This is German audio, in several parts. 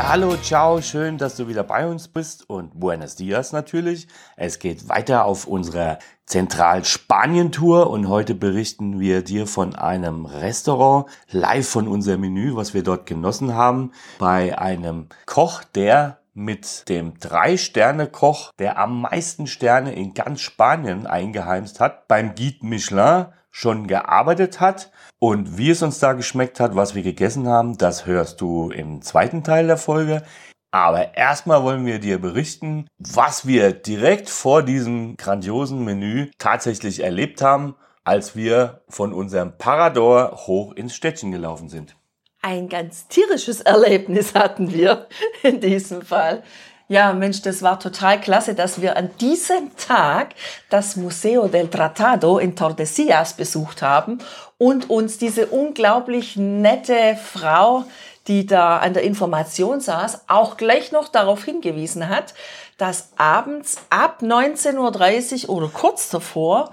Ja, hallo, ciao, schön, dass du wieder bei uns bist und buenos dias natürlich. Es geht weiter auf unserer Zentral-Spanien-Tour und heute berichten wir dir von einem Restaurant, live von unserem Menü, was wir dort genossen haben, bei einem Koch, der mit dem Drei-Sterne-Koch, der am meisten Sterne in ganz Spanien eingeheimst hat, beim Guide Michelin schon gearbeitet hat. Und wie es uns da geschmeckt hat, was wir gegessen haben, das hörst du im zweiten Teil der Folge. Aber erstmal wollen wir dir berichten, was wir direkt vor diesem grandiosen Menü tatsächlich erlebt haben, als wir von unserem Parador hoch ins Städtchen gelaufen sind. Ein ganz tierisches Erlebnis hatten wir in diesem Fall. Ja, Mensch, das war total klasse, dass wir an diesem Tag das Museo del Tratado in Tordesillas besucht haben und uns diese unglaublich nette Frau, die da an der Information saß, auch gleich noch darauf hingewiesen hat, dass abends ab 19.30 Uhr oder kurz davor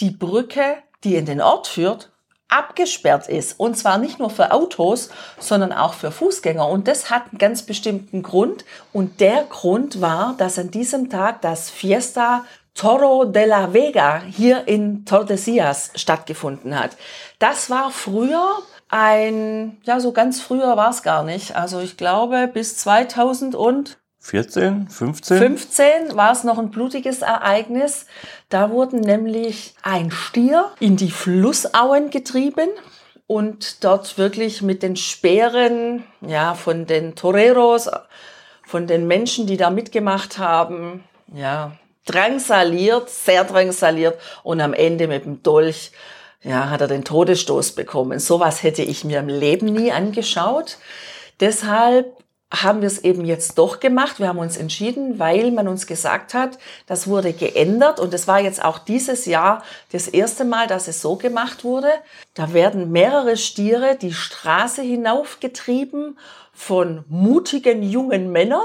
die Brücke, die in den Ort führt, abgesperrt ist. Und zwar nicht nur für Autos, sondern auch für Fußgänger. Und das hat einen ganz bestimmten Grund. Und der Grund war, dass an diesem Tag das Fiesta Toro de la Vega hier in Tordesillas stattgefunden hat. Das war früher ein, ja, so ganz früher war es gar nicht. Also ich glaube bis 2000 und 14, 15? 15 war es noch ein blutiges Ereignis. Da wurden nämlich ein Stier in die Flussauen getrieben und dort wirklich mit den Speeren, ja, von den Toreros, von den Menschen, die da mitgemacht haben, ja, drangsaliert, sehr drangsaliert und am Ende mit dem Dolch, ja, hat er den Todesstoß bekommen. Sowas hätte ich mir im Leben nie angeschaut. Deshalb haben wir es eben jetzt doch gemacht. Wir haben uns entschieden, weil man uns gesagt hat, das wurde geändert und es war jetzt auch dieses Jahr das erste Mal, dass es so gemacht wurde. Da werden mehrere Stiere die Straße hinaufgetrieben von mutigen jungen Männern,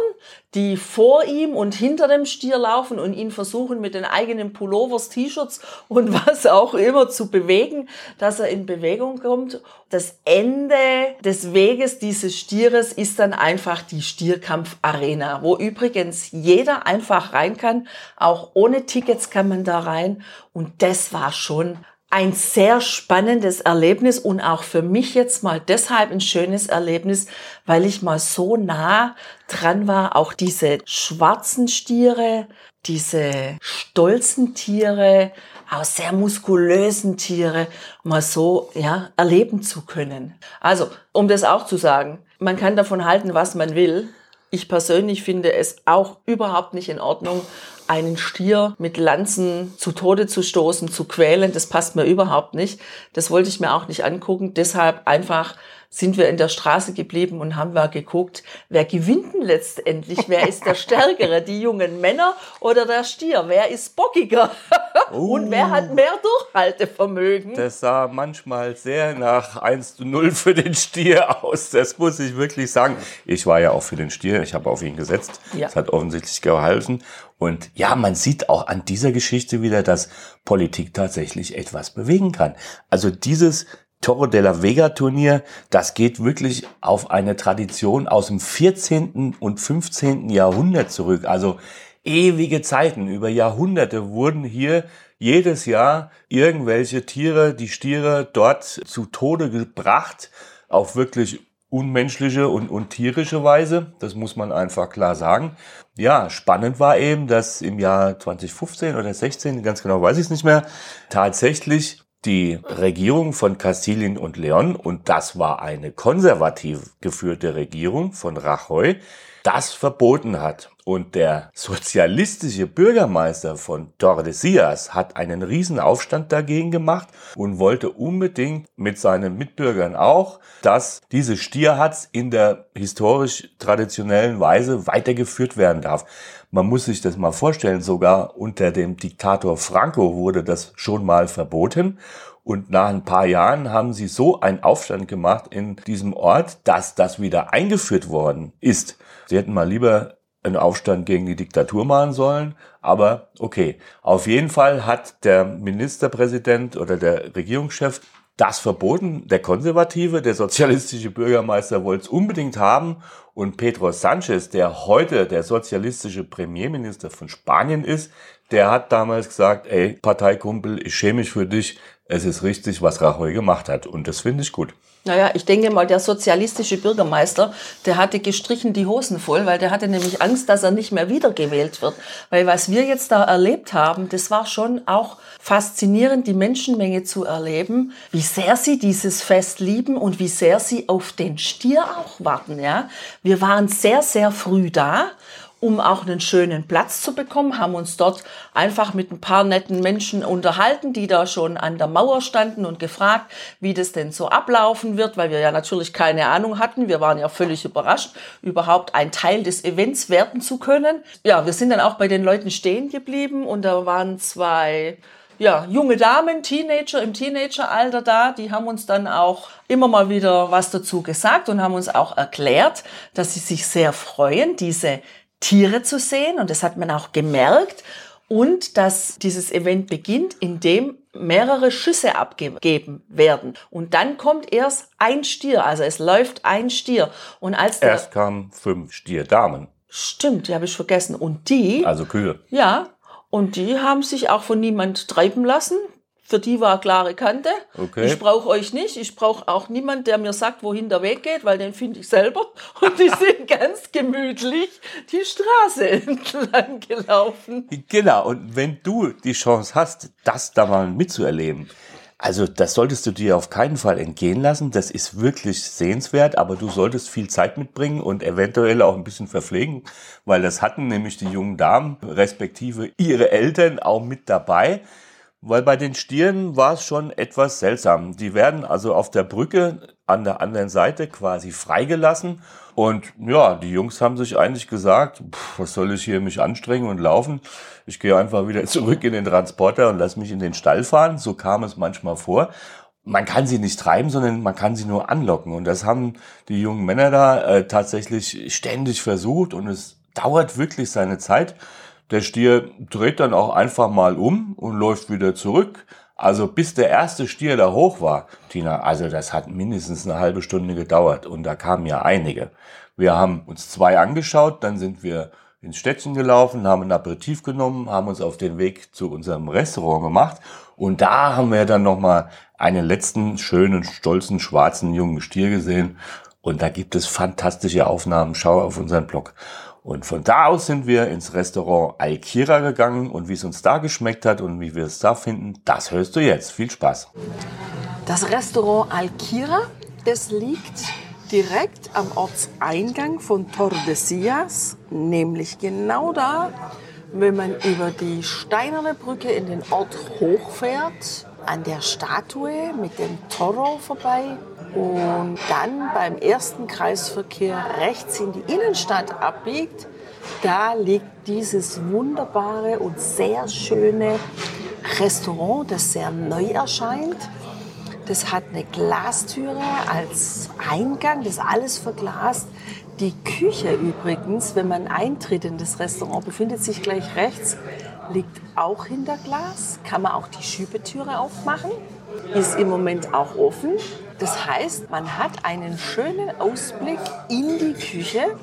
die vor ihm und hinter dem Stier laufen und ihn versuchen mit den eigenen Pullovers, T-Shirts und was auch immer zu bewegen, dass er in Bewegung kommt. Das Ende des Weges dieses Stieres ist dann einfach die Stierkampfarena, wo übrigens jeder einfach rein kann. Auch ohne Tickets kann man da rein. Und das war schon ein sehr spannendes Erlebnis und auch für mich jetzt mal deshalb ein schönes Erlebnis, weil ich mal so nah dran war, auch diese schwarzen Stiere, diese stolzen Tiere, auch sehr muskulösen Tiere mal so ja erleben zu können. Also, um das auch zu sagen, man kann davon halten, was man will. Ich persönlich finde es auch überhaupt nicht in Ordnung, einen Stier mit Lanzen zu Tode zu stoßen, zu quälen. Das passt mir überhaupt nicht. Das wollte ich mir auch nicht angucken. Deshalb einfach sind wir in der Straße geblieben und haben wir geguckt, wer gewinnt denn letztendlich? Wer ist der Stärkere? Die jungen Männer oder der Stier? Wer ist bockiger? Uh, und wer hat mehr Durchhaltevermögen? Das sah manchmal sehr nach 1 zu 0 für den Stier aus. Das muss ich wirklich sagen. Ich war ja auch für den Stier. Ich habe auf ihn gesetzt. Ja. Das hat offensichtlich gehalten. Und ja, man sieht auch an dieser Geschichte wieder, dass Politik tatsächlich etwas bewegen kann. Also dieses Toro de la Vega Turnier, das geht wirklich auf eine Tradition aus dem 14. und 15. Jahrhundert zurück. Also ewige Zeiten, über Jahrhunderte wurden hier jedes Jahr irgendwelche Tiere, die Stiere dort zu Tode gebracht, auf wirklich unmenschliche und, und tierische Weise. Das muss man einfach klar sagen. Ja, spannend war eben, dass im Jahr 2015 oder 16, ganz genau weiß ich es nicht mehr, tatsächlich die Regierung von Kastilien und Leon, und das war eine konservativ geführte Regierung von Rajoy, das verboten hat. Und der sozialistische Bürgermeister von Tordesillas hat einen riesen Aufstand dagegen gemacht und wollte unbedingt mit seinen Mitbürgern auch, dass diese Stierhatz in der historisch traditionellen Weise weitergeführt werden darf. Man muss sich das mal vorstellen, sogar unter dem Diktator Franco wurde das schon mal verboten. Und nach ein paar Jahren haben sie so einen Aufstand gemacht in diesem Ort, dass das wieder eingeführt worden ist. Sie hätten mal lieber einen Aufstand gegen die Diktatur machen sollen. Aber okay, auf jeden Fall hat der Ministerpräsident oder der Regierungschef das verboten. Der konservative, der sozialistische Bürgermeister wollte es unbedingt haben. Und Pedro Sanchez, der heute der sozialistische Premierminister von Spanien ist, der hat damals gesagt, ey, Parteikumpel, ich schäme mich für dich. Es ist richtig, was Rajoy gemacht hat. Und das finde ich gut. Naja, ich denke mal, der sozialistische Bürgermeister, der hatte gestrichen die Hosen voll, weil der hatte nämlich Angst, dass er nicht mehr wiedergewählt wird. Weil was wir jetzt da erlebt haben, das war schon auch faszinierend, die Menschenmenge zu erleben, wie sehr sie dieses Fest lieben und wie sehr sie auf den Stier auch warten, ja. Wir waren sehr, sehr früh da um auch einen schönen Platz zu bekommen, haben uns dort einfach mit ein paar netten Menschen unterhalten, die da schon an der Mauer standen und gefragt, wie das denn so ablaufen wird, weil wir ja natürlich keine Ahnung hatten. Wir waren ja völlig überrascht, überhaupt ein Teil des Events werden zu können. Ja, wir sind dann auch bei den Leuten stehen geblieben und da waren zwei ja, junge Damen, Teenager im Teenageralter da, die haben uns dann auch immer mal wieder was dazu gesagt und haben uns auch erklärt, dass sie sich sehr freuen, diese Tiere zu sehen. Und das hat man auch gemerkt. Und dass dieses Event beginnt, indem mehrere Schüsse abgegeben werden. Und dann kommt erst ein Stier, also es läuft ein Stier. Und als erst kamen fünf Stierdamen. Stimmt, die habe ich vergessen. Und die? Also Kühe. Ja, und die haben sich auch von niemand treiben lassen. Für die war klare Kante. Okay. Ich brauche euch nicht. Ich brauche auch niemand, der mir sagt, wohin der Weg geht, weil den finde ich selber. Und die sind ganz gemütlich die Straße entlang gelaufen. Genau. Und wenn du die Chance hast, das da mal mitzuerleben, also das solltest du dir auf keinen Fall entgehen lassen. Das ist wirklich sehenswert, aber du solltest viel Zeit mitbringen und eventuell auch ein bisschen verpflegen, weil das hatten nämlich die jungen Damen respektive ihre Eltern auch mit dabei. Weil bei den Stieren war es schon etwas seltsam. Die werden also auf der Brücke an der anderen Seite quasi freigelassen. Und ja, die Jungs haben sich eigentlich gesagt, pff, was soll ich hier mich anstrengen und laufen? Ich gehe einfach wieder zurück in den Transporter und lass mich in den Stall fahren. So kam es manchmal vor. Man kann sie nicht treiben, sondern man kann sie nur anlocken. Und das haben die jungen Männer da äh, tatsächlich ständig versucht. Und es dauert wirklich seine Zeit. Der Stier dreht dann auch einfach mal um und läuft wieder zurück. Also bis der erste Stier da hoch war, Tina, also das hat mindestens eine halbe Stunde gedauert und da kamen ja einige. Wir haben uns zwei angeschaut, dann sind wir ins Städtchen gelaufen, haben ein Aperitif genommen, haben uns auf den Weg zu unserem Restaurant gemacht und da haben wir dann nochmal einen letzten schönen, stolzen, schwarzen jungen Stier gesehen und da gibt es fantastische Aufnahmen. Schau auf unseren Blog. Und von da aus sind wir ins Restaurant Alkira gegangen und wie es uns da geschmeckt hat und wie wir es da finden, das hörst du jetzt. Viel Spaß. Das Restaurant Alkira, das liegt direkt am Ortseingang von Tordesillas, nämlich genau da, wenn man über die steinerne Brücke in den Ort hochfährt, an der Statue mit dem Toro vorbei und dann beim ersten Kreisverkehr rechts in die Innenstadt abbiegt, da liegt dieses wunderbare und sehr schöne Restaurant, das sehr neu erscheint. Das hat eine Glastüre als Eingang, das ist alles verglast. Die Küche übrigens, wenn man eintritt in das Restaurant, befindet sich gleich rechts, liegt auch hinter Glas, kann man auch die Schiebetüre aufmachen, ist im Moment auch offen. Das heißt, man hat einen schönen Ausblick in die Küche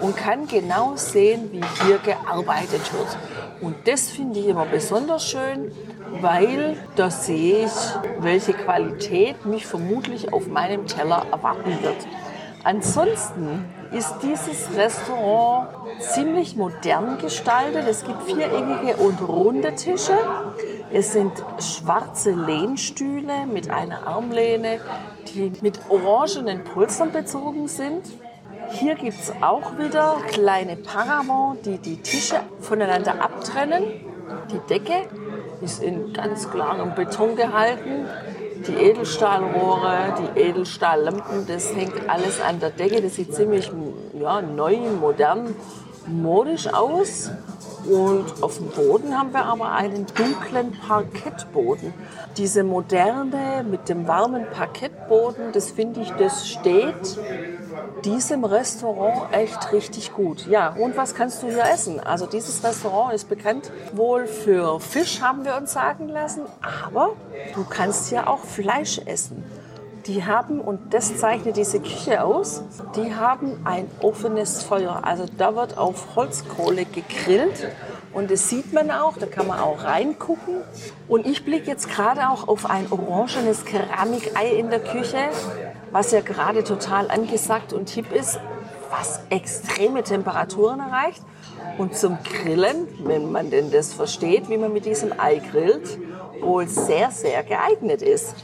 und kann genau sehen, wie hier gearbeitet wird. Und das finde ich immer besonders schön, weil da sehe ich, welche Qualität mich vermutlich auf meinem Teller erwarten wird. Ansonsten ist dieses Restaurant ziemlich modern gestaltet. Es gibt viereckige und runde Tische. Es sind schwarze Lehnstühle mit einer Armlehne, die mit orangenen Polstern bezogen sind. Hier gibt es auch wieder kleine Paravents, die die Tische voneinander abtrennen. Die Decke ist in ganz klarem Beton gehalten. Die Edelstahlrohre, die Edelstahllampen, das hängt alles an der Decke. Das sieht ziemlich ja, neu, modern, modisch aus. Und auf dem Boden haben wir aber einen dunklen Parkettboden. Diese moderne mit dem warmen Parkettboden, das finde ich, das steht diesem Restaurant echt richtig gut. Ja, und was kannst du hier essen? Also dieses Restaurant ist bekannt wohl für Fisch, haben wir uns sagen lassen, aber du kannst hier auch Fleisch essen. Die haben, und das zeichnet diese Küche aus, die haben ein offenes Feuer. Also da wird auf Holzkohle gegrillt und das sieht man auch, da kann man auch reingucken. Und ich blicke jetzt gerade auch auf ein orangenes Keramikei in der Küche, was ja gerade total angesagt und hip ist, was extreme Temperaturen erreicht. Und zum Grillen, wenn man denn das versteht, wie man mit diesem Ei grillt, wohl sehr, sehr geeignet ist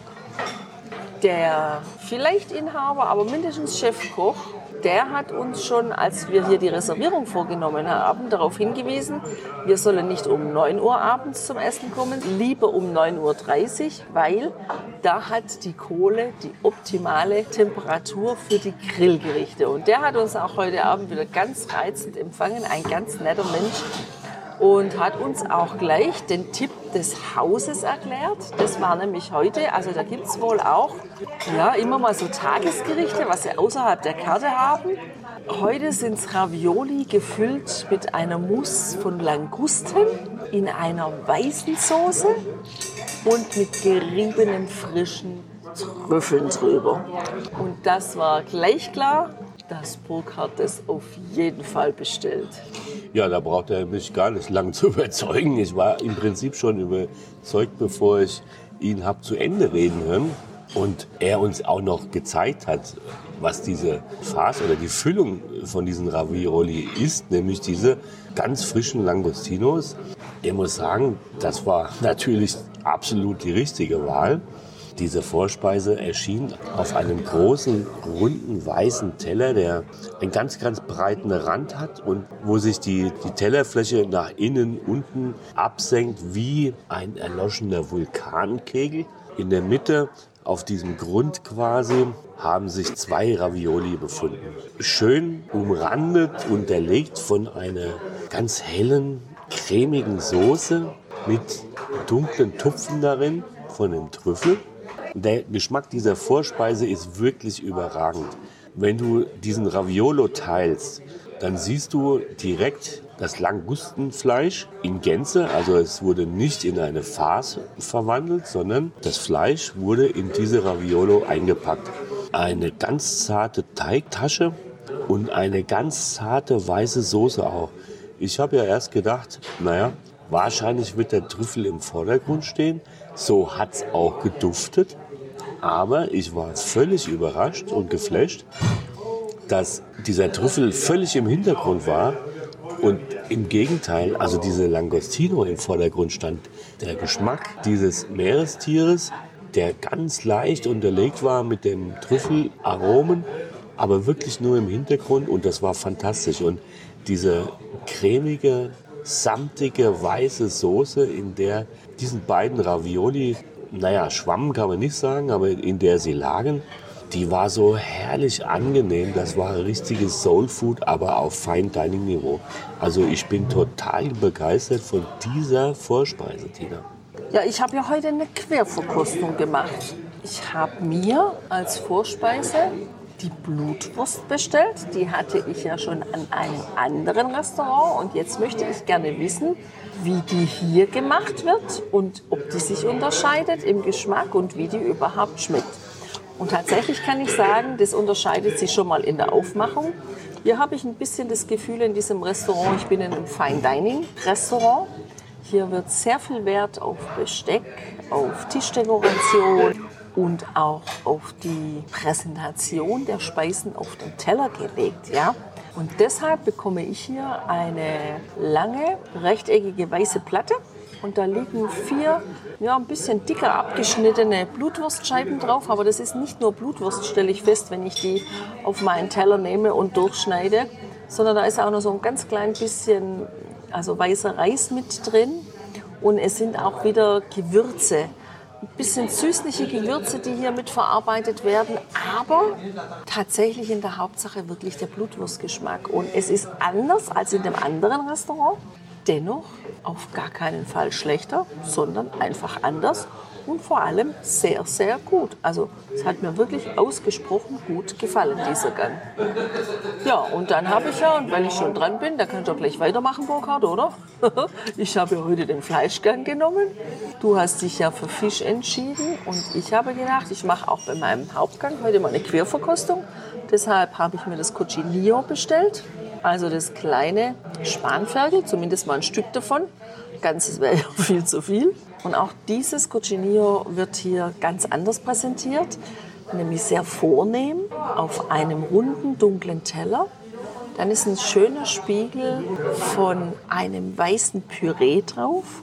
der vielleicht Inhaber, aber mindestens Chefkoch, der hat uns schon, als wir hier die Reservierung vorgenommen haben, darauf hingewiesen, wir sollen nicht um 9 Uhr abends zum Essen kommen, lieber um 9.30 Uhr, weil da hat die Kohle die optimale Temperatur für die Grillgerichte. Und der hat uns auch heute Abend wieder ganz reizend empfangen, ein ganz netter Mensch und hat uns auch gleich den Tipp des Hauses erklärt. Das war nämlich heute, also da gibt es wohl auch ja, immer mal so Tagesgerichte, was sie außerhalb der Karte haben. Heute sind es Ravioli gefüllt mit einer Mousse von Langusten in einer weißen Soße und mit geriebenem frischen Trüffeln drüber. Und das war gleich klar, dass Burkhardt das auf jeden Fall bestellt. Ja, da braucht er mich gar nicht lang zu überzeugen. Ich war im Prinzip schon überzeugt, bevor ich ihn habe zu Ende reden hören. Und er uns auch noch gezeigt hat, was diese Farce oder die Füllung von diesen Ravioli ist, nämlich diese ganz frischen Langostinos. Er muss sagen, das war natürlich absolut die richtige Wahl. Diese Vorspeise erschien auf einem großen, runden, weißen Teller, der einen ganz, ganz breiten Rand hat und wo sich die, die Tellerfläche nach innen, unten absenkt wie ein erloschener Vulkankegel. In der Mitte auf diesem Grund quasi haben sich zwei Ravioli befunden. Schön umrandet, unterlegt von einer ganz hellen, cremigen Soße mit dunklen Tupfen darin von dem Trüffel. Der Geschmack dieser Vorspeise ist wirklich überragend. Wenn du diesen Raviolo teilst, dann siehst du direkt das Langustenfleisch in Gänze. Also es wurde nicht in eine Farce verwandelt, sondern das Fleisch wurde in diese Raviolo eingepackt. Eine ganz zarte Teigtasche und eine ganz zarte weiße Soße auch. Ich habe ja erst gedacht, naja, wahrscheinlich wird der Trüffel im Vordergrund stehen. So hat es auch geduftet. Aber ich war völlig überrascht und geflasht, dass dieser Trüffel völlig im Hintergrund war und im Gegenteil, also diese Langostino im Vordergrund stand. Der Geschmack dieses Meerestieres, der ganz leicht unterlegt war mit den Trüffelaromen, aber wirklich nur im Hintergrund und das war fantastisch. Und diese cremige, samtige, weiße Soße, in der diesen beiden Ravioli naja, schwammen kann man nicht sagen, aber in der sie lagen, die war so herrlich angenehm. Das war richtiges Soul Food, aber auf Fine Dining Niveau. Also ich bin total begeistert von dieser Vorspeise, Tina. Ja, ich habe ja heute eine Querverkostung gemacht. Ich habe mir als Vorspeise die Blutwurst bestellt. Die hatte ich ja schon an einem anderen Restaurant. Und jetzt möchte ich gerne wissen, wie die hier gemacht wird und ob die sich unterscheidet im Geschmack und wie die überhaupt schmeckt. Und tatsächlich kann ich sagen, das unterscheidet sich schon mal in der Aufmachung. Hier habe ich ein bisschen das Gefühl in diesem Restaurant, ich bin in einem Fine Dining Restaurant. Hier wird sehr viel Wert auf Besteck, auf Tischdekoration und auch auf die Präsentation der Speisen auf den Teller gelegt. Ja? Und deshalb bekomme ich hier eine lange, rechteckige weiße Platte. Und da liegen vier, ja, ein bisschen dicker abgeschnittene Blutwurstscheiben drauf. Aber das ist nicht nur Blutwurst, stelle ich fest, wenn ich die auf meinen Teller nehme und durchschneide. Sondern da ist auch noch so ein ganz klein bisschen, also weißer Reis mit drin. Und es sind auch wieder Gewürze ein bisschen süßliche Gewürze, die hier mit verarbeitet werden, aber tatsächlich in der Hauptsache wirklich der Blutwurstgeschmack. Und es ist anders als in dem anderen Restaurant. dennoch auf gar keinen Fall schlechter, sondern einfach anders und vor allem sehr, sehr gut. Also es hat mir wirklich ausgesprochen gut gefallen, dieser Gang. Ja, und dann habe ich ja, und weil ich schon dran bin, da kann ich doch gleich weitermachen, Burkhard, oder? ich habe ja heute den Fleischgang genommen. Du hast dich ja für Fisch entschieden und ich habe gedacht, ich mache auch bei meinem Hauptgang heute mal eine Querverkostung. Deshalb habe ich mir das Cochinillo bestellt. Also das kleine Spanferkel, zumindest mal ein Stück davon. Ganzes wäre ja viel zu viel. Und auch dieses Cochinillo wird hier ganz anders präsentiert, nämlich sehr vornehm auf einem runden, dunklen Teller. Dann ist ein schöner Spiegel von einem weißen Püree drauf.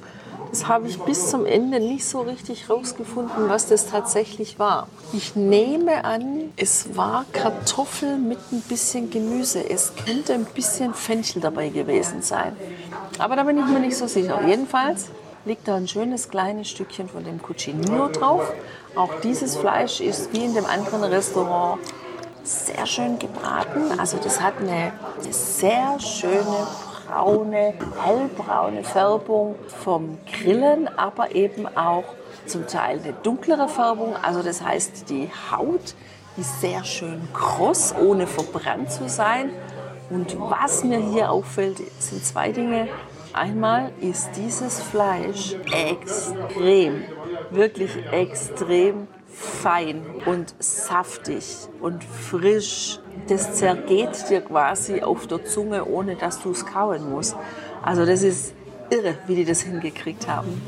Das habe ich bis zum Ende nicht so richtig rausgefunden, was das tatsächlich war. Ich nehme an, es war Kartoffel mit ein bisschen Gemüse. Es könnte ein bisschen Fenchel dabei gewesen sein. Aber da bin ich mir nicht so sicher. Jedenfalls liegt da ein schönes kleines Stückchen von dem Cucinino drauf. Auch dieses Fleisch ist wie in dem anderen Restaurant sehr schön gebraten. Also das hat eine, eine sehr schöne braune, hellbraune Färbung vom Grillen, aber eben auch zum Teil eine dunklere Färbung. Also das heißt, die Haut ist sehr schön kross, ohne verbrannt zu sein. Und was mir hier auffällt, sind zwei Dinge. Einmal ist dieses Fleisch extrem, wirklich extrem fein und saftig und frisch. Das zergeht dir quasi auf der Zunge, ohne dass du es kauen musst. Also das ist irre, wie die das hingekriegt haben.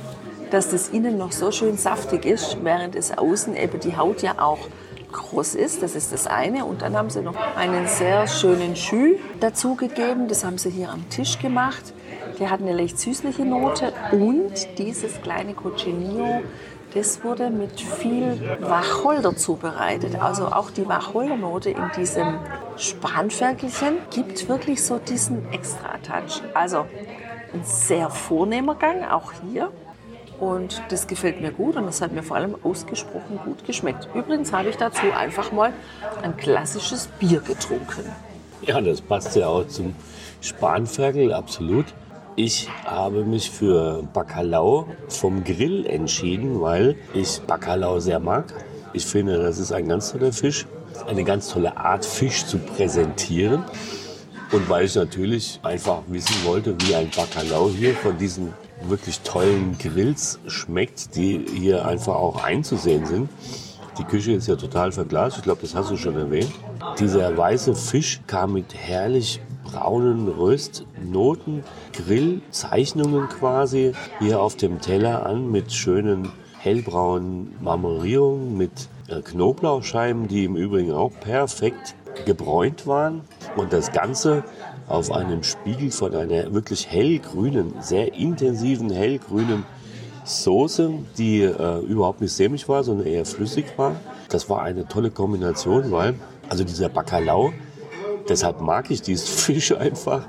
Dass das innen noch so schön saftig ist, während es außen eben die Haut ja auch groß ist. Das ist das eine. Und dann haben sie noch einen sehr schönen Schü dazugegeben. Das haben sie hier am Tisch gemacht. Der hat eine leicht süßliche Note und dieses kleine Cochinillo, das wurde mit viel Wacholder zubereitet. Also auch die Wacholdernote in diesem Spanferkelchen gibt wirklich so diesen Extra-Touch. Also ein sehr vornehmer Gang, auch hier. Und das gefällt mir gut und das hat mir vor allem ausgesprochen gut geschmeckt. Übrigens habe ich dazu einfach mal ein klassisches Bier getrunken. Ja, das passt ja auch zum Spanferkel, absolut. Ich habe mich für Bacalao vom Grill entschieden, weil ich Bacalao sehr mag. Ich finde, das ist ein ganz toller Fisch, eine ganz tolle Art, Fisch zu präsentieren. Und weil ich natürlich einfach wissen wollte, wie ein Bacalao hier von diesen wirklich tollen Grills schmeckt, die hier einfach auch einzusehen sind. Die Küche ist ja total verglast, ich glaube, das hast du schon erwähnt. Dieser weiße Fisch kam mit herrlich braunen Röstnoten, Grillzeichnungen quasi hier auf dem Teller an mit schönen hellbraunen Marmorierungen, mit äh, Knoblauchscheiben, die im Übrigen auch perfekt gebräunt waren. Und das Ganze auf einem Spiegel von einer wirklich hellgrünen, sehr intensiven hellgrünen Soße, die äh, überhaupt nicht sämig war, sondern eher flüssig war. Das war eine tolle Kombination, weil also dieser Bacalao Deshalb mag ich diesen Fisch einfach,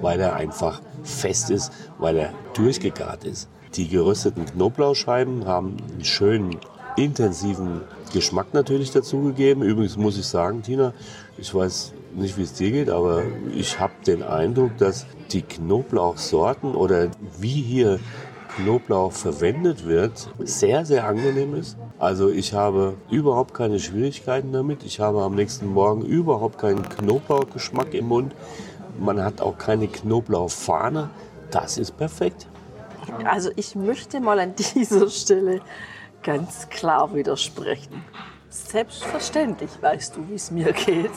weil er einfach fest ist, weil er durchgegart ist. Die gerösteten Knoblauchscheiben haben einen schönen, intensiven Geschmack natürlich dazugegeben. Übrigens muss ich sagen, Tina, ich weiß nicht, wie es dir geht, aber ich habe den Eindruck, dass die Knoblauchsorten oder wie hier Knoblauch verwendet wird, sehr, sehr angenehm ist. Also ich habe überhaupt keine Schwierigkeiten damit. Ich habe am nächsten Morgen überhaupt keinen Knoblauchgeschmack im Mund. Man hat auch keine Knoblauchfahne. Das ist perfekt. Also ich möchte mal an dieser Stelle ganz klar widersprechen. Selbstverständlich weißt du, wie es mir geht,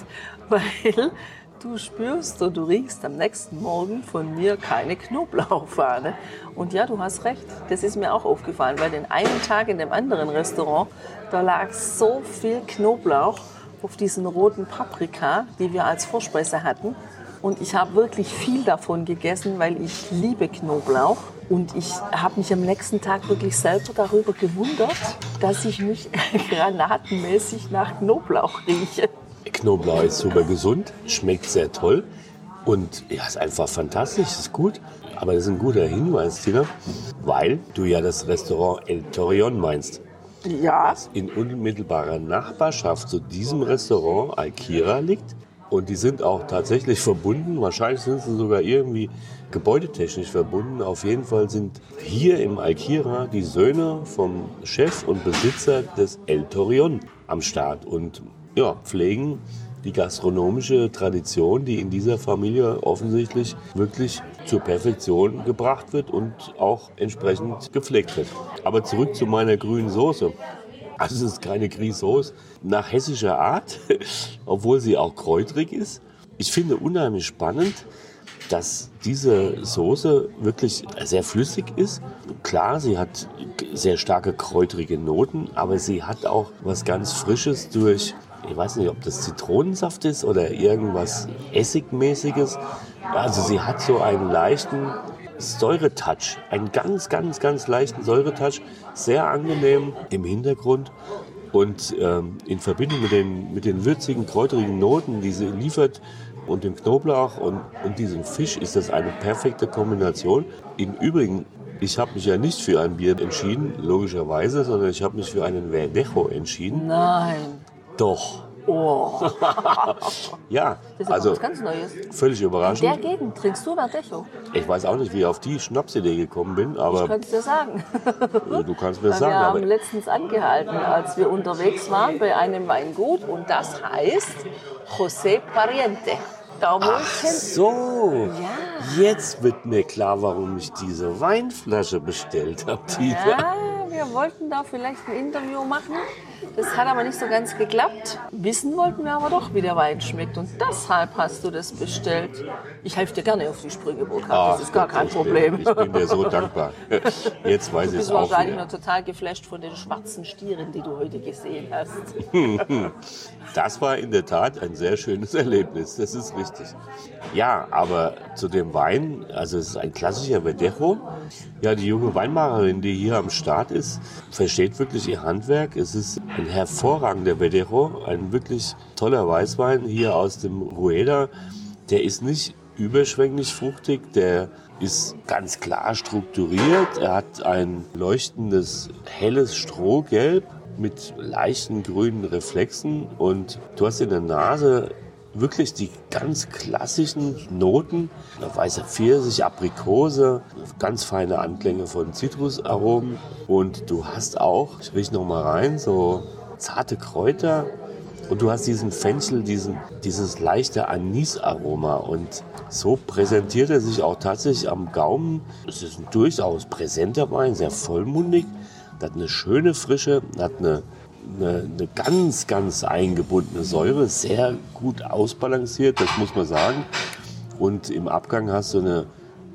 weil Du spürst und du riechst am nächsten Morgen von mir keine Knoblauchfahne. Und ja, du hast recht, das ist mir auch aufgefallen, weil den einen Tag in dem anderen Restaurant, da lag so viel Knoblauch auf diesen roten Paprika, die wir als Vorspeise hatten. Und ich habe wirklich viel davon gegessen, weil ich liebe Knoblauch. Und ich habe mich am nächsten Tag wirklich selber darüber gewundert, dass ich mich granatenmäßig nach Knoblauch rieche. Knoblauch ist super gesund, schmeckt sehr toll und ja, ist einfach fantastisch, ist gut. Aber das ist ein guter Hinweis, Tina, weil du ja das Restaurant El Torion meinst. Ja. Was in unmittelbarer Nachbarschaft zu diesem Restaurant Alkira liegt. Und die sind auch tatsächlich verbunden. Wahrscheinlich sind sie sogar irgendwie gebäudetechnisch verbunden. Auf jeden Fall sind hier im Alkira die Söhne vom Chef und Besitzer des El Torion am Start und ja, pflegen die gastronomische Tradition, die in dieser Familie offensichtlich wirklich zur Perfektion gebracht wird und auch entsprechend gepflegt wird. Aber zurück zu meiner grünen Soße. Also es ist keine Grisauce nach hessischer Art, obwohl sie auch kräutrig ist. Ich finde unheimlich spannend, dass diese Soße wirklich sehr flüssig ist. Klar, sie hat sehr starke kräutrige Noten, aber sie hat auch was ganz Frisches durch, ich weiß nicht, ob das Zitronensaft ist oder irgendwas Essigmäßiges. Also sie hat so einen leichten Säuretouch, einen ganz, ganz, ganz leichten Säuretouch, sehr angenehm im Hintergrund. Und ähm, in Verbindung mit den, mit den würzigen, kräuterigen Noten, die sie liefert, und dem Knoblauch und, und diesem Fisch ist das eine perfekte Kombination. Im Übrigen, ich habe mich ja nicht für ein Bier entschieden, logischerweise, sondern ich habe mich für einen Verdejo entschieden. Nein. Doch. Oh. ja, Das ist also was ganz Neues. völlig In überraschend. der Gegend trinkst du Verdecho. Ich weiß auch nicht, wie ich auf die Schnapsidee gekommen bin, Ich aber könnte es dir sagen. du kannst mir Weil sagen. wir haben letztens angehalten, als wir unterwegs waren bei einem Weingut und das heißt José Pariente. Da wollten so, Ja. jetzt wird mir klar, warum ich diese Weinflasche bestellt habe. Ja, wir wollten da vielleicht ein Interview machen. Das hat aber nicht so ganz geklappt. Wissen wollten wir aber doch, wie der Wein schmeckt. Und deshalb hast du das bestellt. Ich helfe dir gerne auf die Sprünge, Burkhard. Das ist gar kein ich Problem. Bin, ich bin dir so dankbar. Jetzt weiß ich Du es bist auch wahrscheinlich wieder. noch total geflasht von den schwarzen Stieren, die du heute gesehen hast. Das war in der Tat ein sehr schönes Erlebnis, das ist richtig. Ja, aber zu dem Wein, also es ist ein klassischer Verdejo. Ja, die junge Weinmacherin, die hier am Start ist, versteht wirklich ihr Handwerk. Es ist ein hervorragender Verdejo, ein wirklich toller Weißwein hier aus dem Rueda. Der ist nicht überschwänglich fruchtig, der ist ganz klar strukturiert. Er hat ein leuchtendes, helles Strohgelb mit leichten grünen Reflexen und du hast in der Nase wirklich die ganz klassischen Noten. Weißer Pfirsich, Aprikose, ganz feine Anklänge von Zitrusaromen und du hast auch, ich riech noch mal rein, so zarte Kräuter und du hast diesen Fenchel, diesen, dieses leichte Anisaroma und so präsentiert er sich auch tatsächlich am Gaumen. Es ist ein durchaus präsenter Wein, sehr vollmundig, hat eine schöne Frische, hat eine, eine, eine ganz, ganz eingebundene Säure, sehr gut ausbalanciert, das muss man sagen. Und im Abgang hast du eine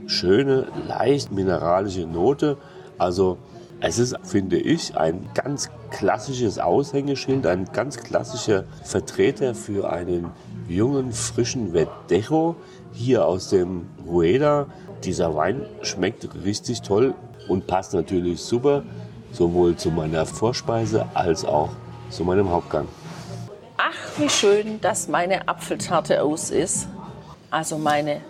schöne, leicht mineralische Note. Also es ist, finde ich, ein ganz klassisches Aushängeschild, ein ganz klassischer Vertreter für einen jungen, frischen Verdejo hier aus dem Rueda. Dieser Wein schmeckt richtig toll und passt natürlich super sowohl zu meiner Vorspeise als auch zu meinem Hauptgang. Ach, wie schön, dass meine Apfeltarte aus ist. Also meine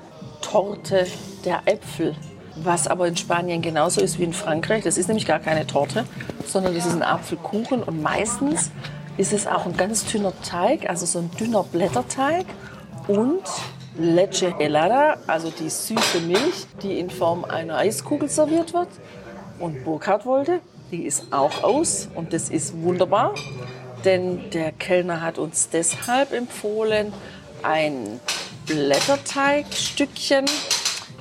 Torte der Äpfel. Was aber in Spanien genauso ist wie in Frankreich. Das ist nämlich gar keine Torte, sondern das ist ein Apfelkuchen. Und meistens ist es auch ein ganz dünner Teig, also so ein dünner Blätterteig. Und Leche helada, also die süße Milch, die in Form einer Eiskugel serviert wird. Und Burkhard wollte, die ist auch aus und das ist wunderbar, denn der Kellner hat uns deshalb empfohlen, ein Blätterteigstückchen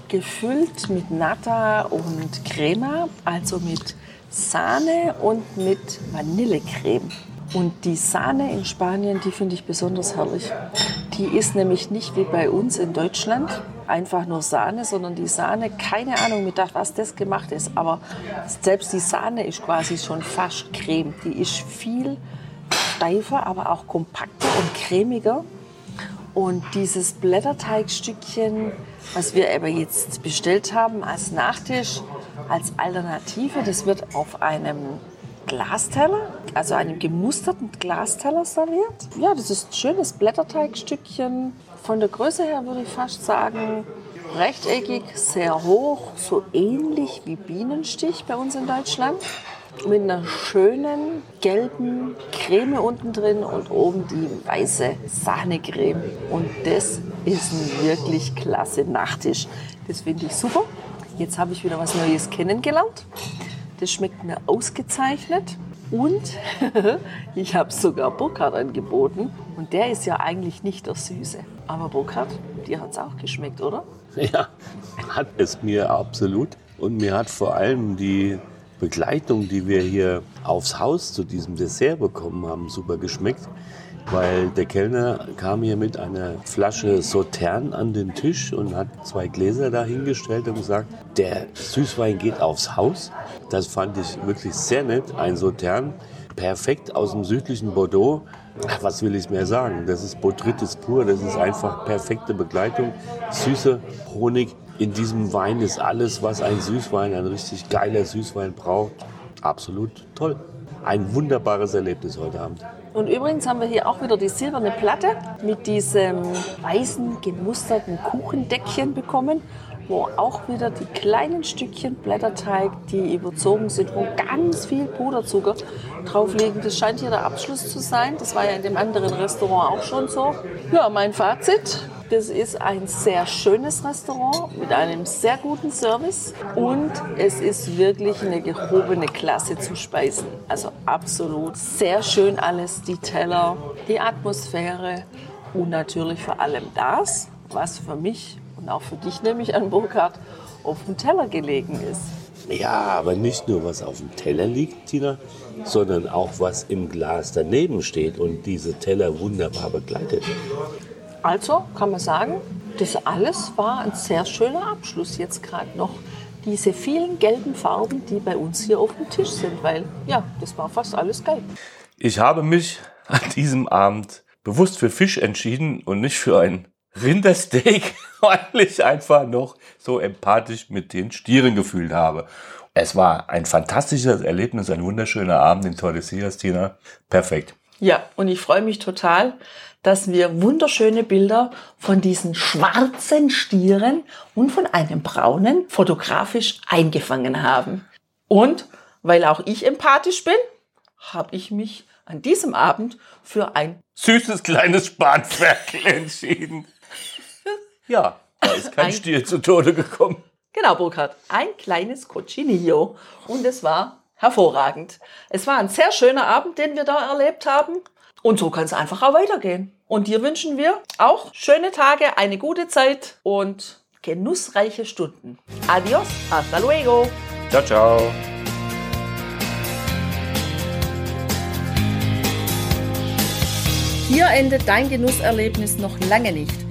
gefüllt mit Nata und Crema, also mit Sahne und mit Vanillecreme. Und die Sahne in Spanien, die finde ich besonders herrlich. Die ist nämlich nicht wie bei uns in Deutschland einfach nur Sahne, sondern die Sahne, keine Ahnung, mit was das gemacht ist, aber selbst die Sahne ist quasi schon fast Creme. Die ist viel steifer, aber auch kompakter und cremiger. Und dieses Blätterteigstückchen, was wir aber jetzt bestellt haben als Nachtisch, als Alternative, das wird auf einem Glasteller, also einem gemusterten Glasteller serviert. Ja, das ist ein schönes Blätterteigstückchen. Von der Größe her würde ich fast sagen, Rechteckig, sehr hoch, so ähnlich wie Bienenstich bei uns in Deutschland. Mit einer schönen gelben Creme unten drin und oben die weiße Sahnecreme. Und das ist ein wirklich klasse Nachtisch. Das finde ich super. Jetzt habe ich wieder was Neues kennengelernt. Das schmeckt mir ausgezeichnet. Und ich habe sogar Burkhard angeboten. Und der ist ja eigentlich nicht der Süße. Aber Burkhard, dir hat es auch geschmeckt, oder? Ja, hat es mir absolut. Und mir hat vor allem die Begleitung, die wir hier aufs Haus zu diesem Dessert bekommen haben, super geschmeckt. Weil der Kellner kam hier mit einer Flasche Sautern an den Tisch und hat zwei Gläser dahingestellt und gesagt, der Süßwein geht aufs Haus. Das fand ich wirklich sehr nett. Ein Sautern, perfekt aus dem südlichen Bordeaux. Was will ich mehr sagen? Das ist Botrytis pur, das ist einfach perfekte Begleitung. Süße Honig. In diesem Wein ist alles, was ein Süßwein, ein richtig geiler Süßwein braucht. Absolut toll. Ein wunderbares Erlebnis heute Abend. Und übrigens haben wir hier auch wieder die silberne Platte mit diesem weißen gemusterten Kuchendeckchen bekommen, wo auch wieder die kleinen Stückchen Blätterteig, die überzogen sind, wo ganz viel Puderzucker drauf liegen. Das scheint hier der Abschluss zu sein. Das war ja in dem anderen Restaurant auch schon so. Ja, mein Fazit. Das ist ein sehr schönes Restaurant mit einem sehr guten Service und es ist wirklich eine gehobene Klasse zu speisen. Also absolut sehr schön alles, die Teller, die Atmosphäre und natürlich vor allem das, was für mich und auch für dich nämlich an Burkhardt auf dem Teller gelegen ist. Ja, aber nicht nur was auf dem Teller liegt, Tina, sondern auch was im Glas daneben steht und diese Teller wunderbar begleitet. Also kann man sagen, das alles war ein sehr schöner Abschluss jetzt gerade noch. Diese vielen gelben Farben, die bei uns hier auf dem Tisch sind, weil ja, das war fast alles gelb. Ich habe mich an diesem Abend bewusst für Fisch entschieden und nicht für ein Rindersteak, weil ich einfach noch so empathisch mit den Stieren gefühlt habe. Es war ein fantastisches Erlebnis, ein wunderschöner Abend in Tordesillas, Tina. Perfekt. Ja, und ich freue mich total, dass wir wunderschöne Bilder von diesen schwarzen Stieren und von einem braunen fotografisch eingefangen haben. Und weil auch ich empathisch bin, habe ich mich an diesem Abend für ein süßes kleines Spanferkel entschieden. Ja, da ist kein ein, Stier zu Tode gekommen. Genau, Burkhard. Ein kleines Cochinillo. Und es war hervorragend. Es war ein sehr schöner Abend, den wir da erlebt haben. Und so kann es einfach auch weitergehen. Und dir wünschen wir auch schöne Tage, eine gute Zeit und genussreiche Stunden. Adios, hasta luego. Ciao, ciao. Hier endet dein Genusserlebnis noch lange nicht.